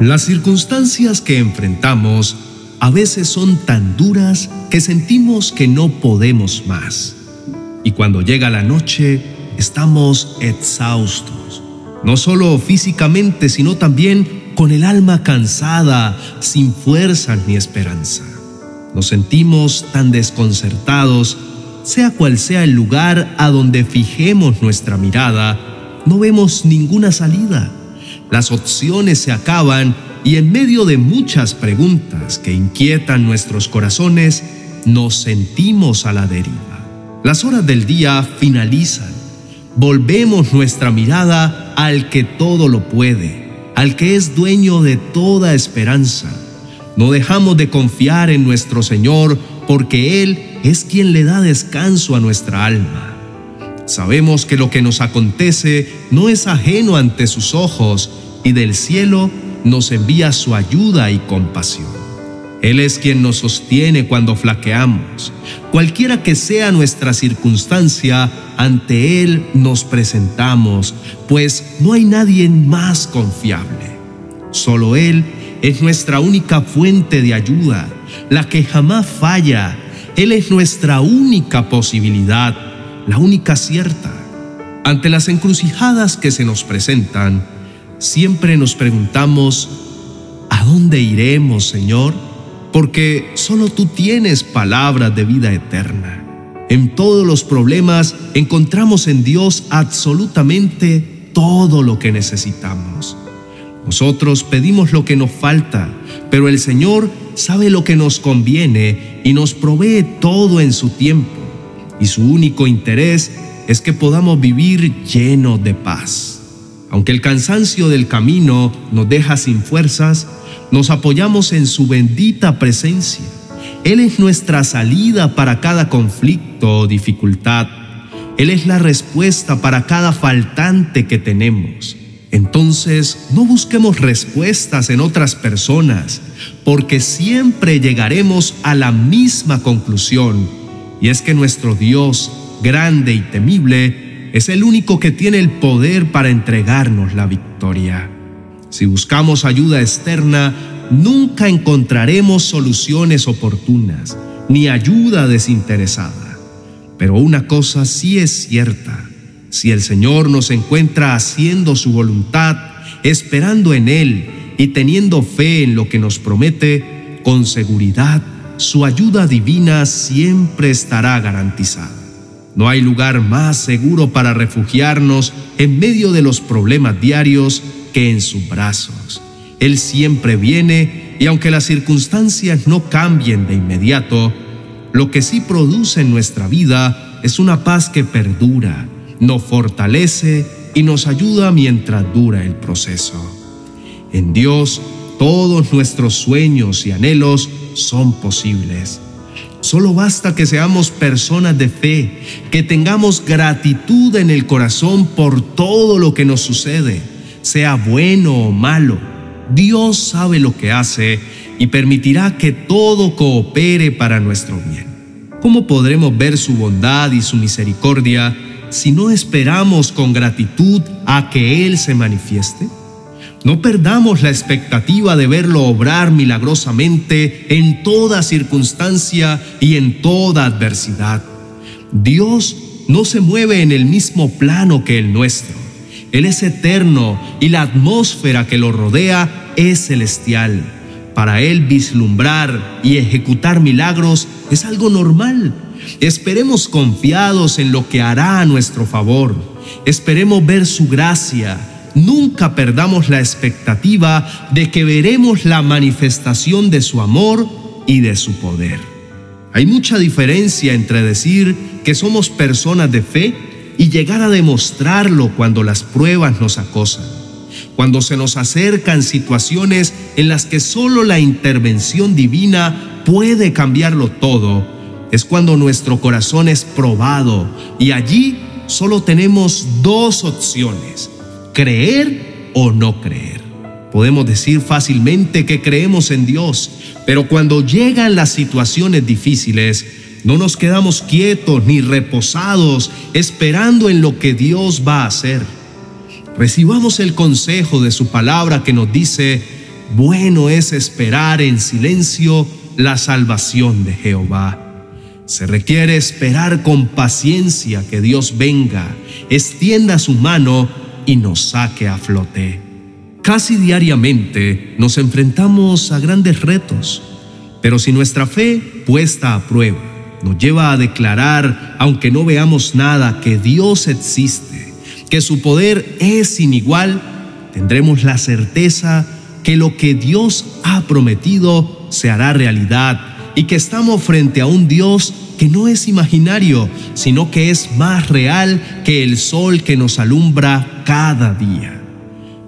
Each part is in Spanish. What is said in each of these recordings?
Las circunstancias que enfrentamos a veces son tan duras que sentimos que no podemos más. Y cuando llega la noche, estamos exhaustos, no solo físicamente, sino también con el alma cansada, sin fuerzas ni esperanza. Nos sentimos tan desconcertados, sea cual sea el lugar a donde fijemos nuestra mirada, no vemos ninguna salida. Las opciones se acaban y en medio de muchas preguntas que inquietan nuestros corazones, nos sentimos a la deriva. Las horas del día finalizan. Volvemos nuestra mirada al que todo lo puede, al que es dueño de toda esperanza. No dejamos de confiar en nuestro Señor porque Él es quien le da descanso a nuestra alma. Sabemos que lo que nos acontece no es ajeno ante sus ojos y del cielo nos envía su ayuda y compasión. Él es quien nos sostiene cuando flaqueamos. Cualquiera que sea nuestra circunstancia, ante Él nos presentamos, pues no hay nadie más confiable. Solo Él es nuestra única fuente de ayuda, la que jamás falla. Él es nuestra única posibilidad, la única cierta. Ante las encrucijadas que se nos presentan, siempre nos preguntamos, ¿a dónde iremos, Señor? Porque solo tú tienes palabras de vida eterna. En todos los problemas encontramos en Dios absolutamente todo lo que necesitamos. Nosotros pedimos lo que nos falta, pero el Señor sabe lo que nos conviene y nos provee todo en su tiempo. Y su único interés es que podamos vivir llenos de paz. Aunque el cansancio del camino nos deja sin fuerzas, nos apoyamos en su bendita presencia. Él es nuestra salida para cada conflicto o dificultad. Él es la respuesta para cada faltante que tenemos. Entonces, no busquemos respuestas en otras personas, porque siempre llegaremos a la misma conclusión, y es que nuestro Dios, grande y temible, es el único que tiene el poder para entregarnos la victoria. Si buscamos ayuda externa, nunca encontraremos soluciones oportunas ni ayuda desinteresada. Pero una cosa sí es cierta, si el Señor nos encuentra haciendo su voluntad, esperando en Él y teniendo fe en lo que nos promete, con seguridad su ayuda divina siempre estará garantizada. No hay lugar más seguro para refugiarnos en medio de los problemas diarios que en sus brazos. Él siempre viene y aunque las circunstancias no cambien de inmediato, lo que sí produce en nuestra vida es una paz que perdura, nos fortalece y nos ayuda mientras dura el proceso. En Dios todos nuestros sueños y anhelos son posibles. Solo basta que seamos personas de fe, que tengamos gratitud en el corazón por todo lo que nos sucede, sea bueno o malo. Dios sabe lo que hace y permitirá que todo coopere para nuestro bien. ¿Cómo podremos ver su bondad y su misericordia si no esperamos con gratitud a que Él se manifieste? No perdamos la expectativa de verlo obrar milagrosamente en toda circunstancia y en toda adversidad. Dios no se mueve en el mismo plano que el nuestro. Él es eterno y la atmósfera que lo rodea es celestial. Para Él vislumbrar y ejecutar milagros es algo normal. Esperemos confiados en lo que hará a nuestro favor. Esperemos ver su gracia nunca perdamos la expectativa de que veremos la manifestación de su amor y de su poder. Hay mucha diferencia entre decir que somos personas de fe y llegar a demostrarlo cuando las pruebas nos acosan, cuando se nos acercan situaciones en las que solo la intervención divina puede cambiarlo todo, es cuando nuestro corazón es probado y allí solo tenemos dos opciones creer o no creer. Podemos decir fácilmente que creemos en Dios, pero cuando llegan las situaciones difíciles, no nos quedamos quietos ni reposados esperando en lo que Dios va a hacer. Recibamos el consejo de su palabra que nos dice, bueno es esperar en silencio la salvación de Jehová. Se requiere esperar con paciencia que Dios venga, extienda su mano y nos saque a flote. Casi diariamente nos enfrentamos a grandes retos, pero si nuestra fe puesta a prueba nos lleva a declarar, aunque no veamos nada, que Dios existe, que su poder es sin igual, tendremos la certeza que lo que Dios ha prometido se hará realidad y que estamos frente a un Dios que no es imaginario, sino que es más real que el sol que nos alumbra cada día.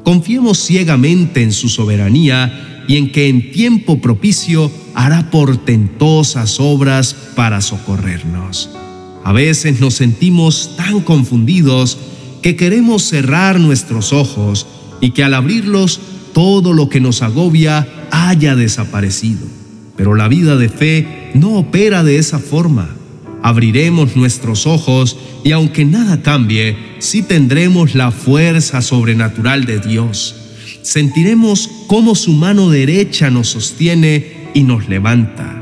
Confiemos ciegamente en su soberanía y en que en tiempo propicio hará portentosas obras para socorrernos. A veces nos sentimos tan confundidos que queremos cerrar nuestros ojos y que al abrirlos todo lo que nos agobia haya desaparecido. Pero la vida de fe no opera de esa forma. Abriremos nuestros ojos y aunque nada cambie, sí tendremos la fuerza sobrenatural de Dios. Sentiremos cómo su mano derecha nos sostiene y nos levanta.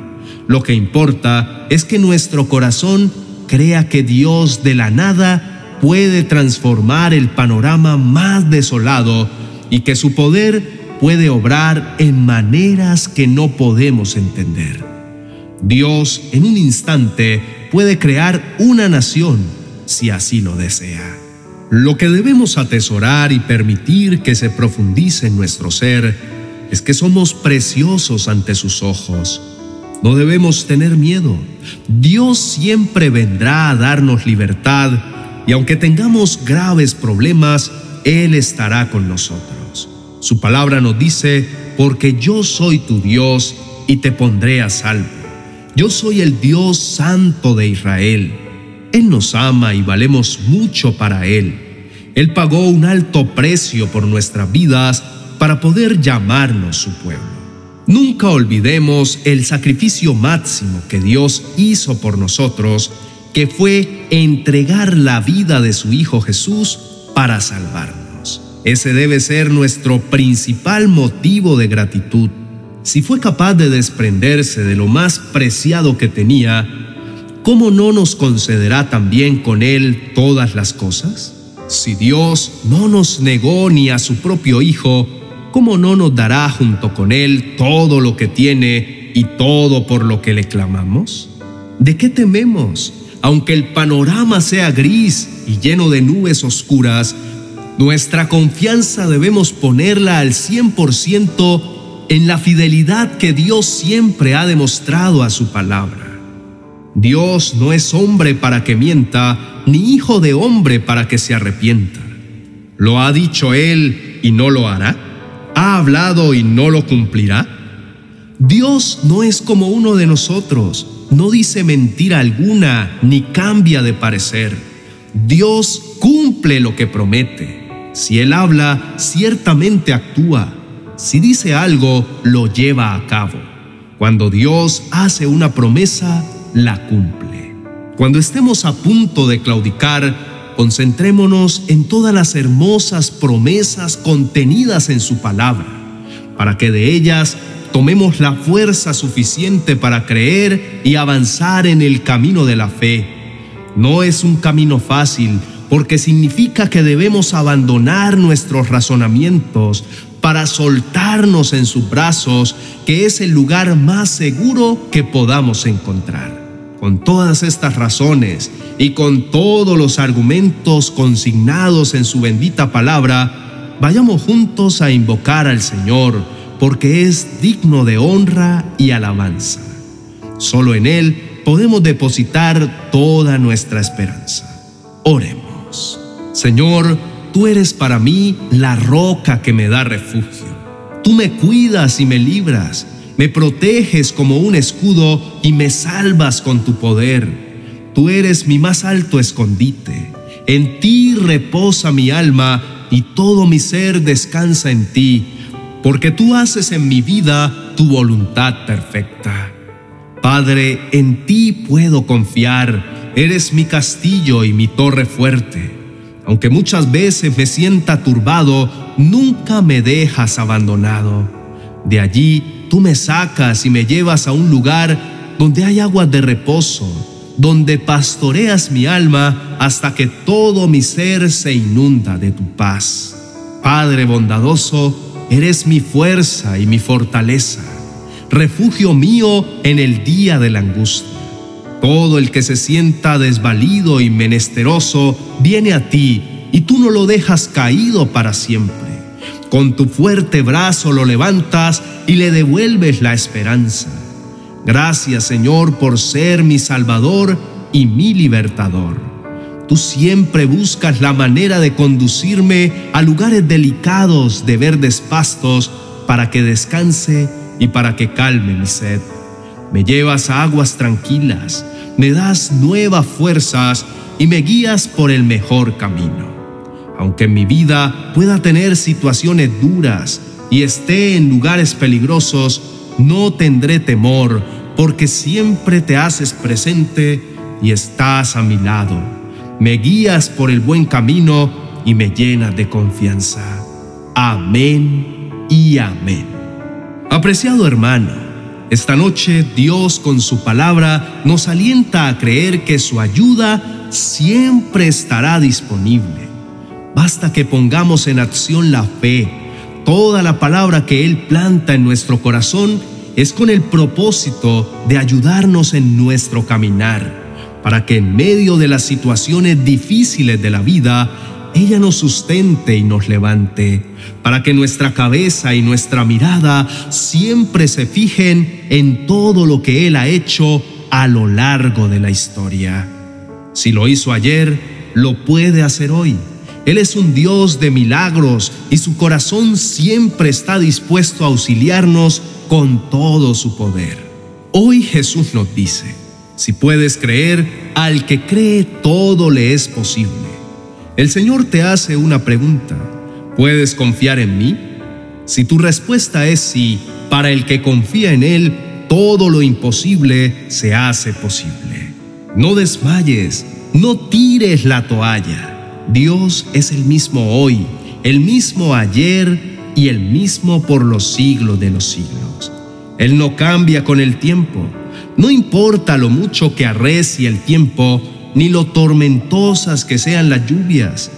Lo que importa es que nuestro corazón crea que Dios de la nada puede transformar el panorama más desolado y que su poder puede obrar en maneras que no podemos entender. Dios en un instante puede crear una nación si así lo desea. Lo que debemos atesorar y permitir que se profundice en nuestro ser es que somos preciosos ante sus ojos. No debemos tener miedo. Dios siempre vendrá a darnos libertad y aunque tengamos graves problemas, Él estará con nosotros. Su palabra nos dice, porque yo soy tu Dios y te pondré a salvo. Yo soy el Dios santo de Israel. Él nos ama y valemos mucho para Él. Él pagó un alto precio por nuestras vidas para poder llamarnos su pueblo. Nunca olvidemos el sacrificio máximo que Dios hizo por nosotros, que fue entregar la vida de su Hijo Jesús para salvarnos. Ese debe ser nuestro principal motivo de gratitud. Si fue capaz de desprenderse de lo más preciado que tenía, ¿cómo no nos concederá también con Él todas las cosas? Si Dios no nos negó ni a su propio Hijo, ¿cómo no nos dará junto con Él todo lo que tiene y todo por lo que le clamamos? ¿De qué tememos? Aunque el panorama sea gris y lleno de nubes oscuras, nuestra confianza debemos ponerla al 100% en la fidelidad que Dios siempre ha demostrado a su palabra. Dios no es hombre para que mienta, ni hijo de hombre para que se arrepienta. ¿Lo ha dicho Él y no lo hará? ¿Ha hablado y no lo cumplirá? Dios no es como uno de nosotros, no dice mentira alguna ni cambia de parecer. Dios cumple lo que promete. Si Él habla, ciertamente actúa. Si dice algo, lo lleva a cabo. Cuando Dios hace una promesa, la cumple. Cuando estemos a punto de claudicar, concentrémonos en todas las hermosas promesas contenidas en su palabra, para que de ellas tomemos la fuerza suficiente para creer y avanzar en el camino de la fe. No es un camino fácil, porque significa que debemos abandonar nuestros razonamientos para soltarnos en sus brazos, que es el lugar más seguro que podamos encontrar. Con todas estas razones y con todos los argumentos consignados en su bendita palabra, vayamos juntos a invocar al Señor, porque es digno de honra y alabanza. Solo en Él podemos depositar toda nuestra esperanza. Oremos. Señor, tú eres para mí la roca que me da refugio. Tú me cuidas y me libras me proteges como un escudo y me salvas con tu poder. Tú eres mi más alto escondite. En ti reposa mi alma y todo mi ser descansa en ti, porque tú haces en mi vida tu voluntad perfecta. Padre, en ti puedo confiar, eres mi castillo y mi torre fuerte. Aunque muchas veces me sienta turbado, nunca me dejas abandonado. De allí tú me sacas y me llevas a un lugar donde hay aguas de reposo, donde pastoreas mi alma hasta que todo mi ser se inunda de tu paz. Padre bondadoso, eres mi fuerza y mi fortaleza, refugio mío en el día de la angustia. Todo el que se sienta desvalido y menesteroso viene a ti y tú no lo dejas caído para siempre. Con tu fuerte brazo lo levantas y le devuelves la esperanza. Gracias Señor por ser mi Salvador y mi libertador. Tú siempre buscas la manera de conducirme a lugares delicados de verdes pastos para que descanse y para que calme mi sed. Me llevas a aguas tranquilas, me das nuevas fuerzas y me guías por el mejor camino. Aunque mi vida pueda tener situaciones duras y esté en lugares peligrosos, no tendré temor, porque siempre te haces presente y estás a mi lado. Me guías por el buen camino y me llenas de confianza. Amén y amén. Apreciado hermano, esta noche Dios con su palabra nos alienta a creer que su ayuda siempre estará disponible Basta que pongamos en acción la fe. Toda la palabra que Él planta en nuestro corazón es con el propósito de ayudarnos en nuestro caminar, para que en medio de las situaciones difíciles de la vida, ella nos sustente y nos levante, para que nuestra cabeza y nuestra mirada siempre se fijen en todo lo que Él ha hecho a lo largo de la historia. Si lo hizo ayer, lo puede hacer hoy. Él es un Dios de milagros y su corazón siempre está dispuesto a auxiliarnos con todo su poder. Hoy Jesús nos dice, si puedes creer, al que cree todo le es posible. El Señor te hace una pregunta, ¿puedes confiar en mí? Si tu respuesta es sí, para el que confía en Él, todo lo imposible se hace posible. No desmayes, no tires la toalla. Dios es el mismo hoy, el mismo ayer y el mismo por los siglos de los siglos. Él no cambia con el tiempo. No importa lo mucho que arrecie el tiempo, ni lo tormentosas que sean las lluvias.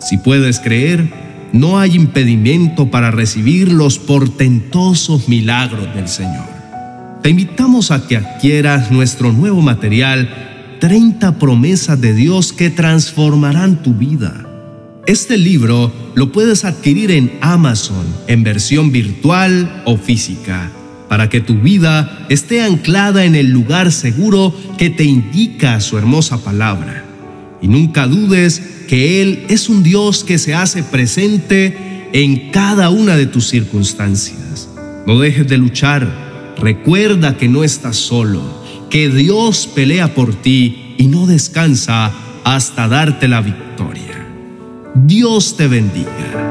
Si puedes creer, no hay impedimento para recibir los portentosos milagros del Señor. Te invitamos a que adquieras nuestro nuevo material 30 promesas de Dios que transformarán tu vida. Este libro lo puedes adquirir en Amazon en versión virtual o física, para que tu vida esté anclada en el lugar seguro que te indica su hermosa palabra. Y nunca dudes que Él es un Dios que se hace presente en cada una de tus circunstancias. No dejes de luchar. Recuerda que no estás solo que Dios pelea por ti y no descansa hasta darte la victoria. Dios te bendiga.